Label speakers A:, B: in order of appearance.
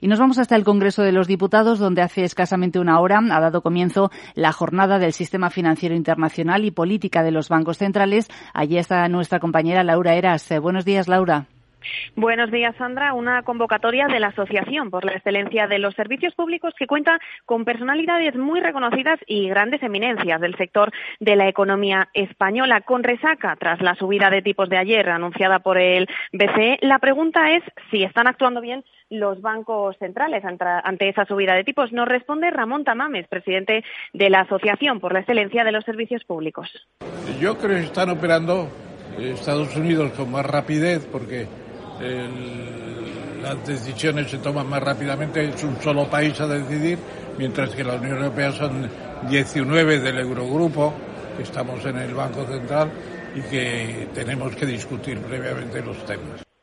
A: Y nos vamos hasta el Congreso de los Diputados, donde hace escasamente una hora ha dado comienzo la jornada del Sistema Financiero Internacional y Política de los Bancos Centrales. Allí está nuestra compañera Laura Eras. Eh, buenos días, Laura.
B: Buenos días, Sandra. Una convocatoria de la Asociación por la Excelencia de los Servicios Públicos que cuenta con personalidades muy reconocidas y grandes eminencias del sector de la economía española. Con resaca tras la subida de tipos de ayer anunciada por el BCE, la pregunta es si están actuando bien los bancos centrales ante esa subida de tipos. Nos responde Ramón Tamames, presidente de la Asociación por la Excelencia de los Servicios Públicos.
C: Yo creo que están operando Estados Unidos con más rapidez porque las decisiones se toman más rápidamente, es un solo país a decidir, mientras que la Unión Europea son 19 del Eurogrupo, que estamos en el Banco Central y que tenemos que discutir previamente los temas.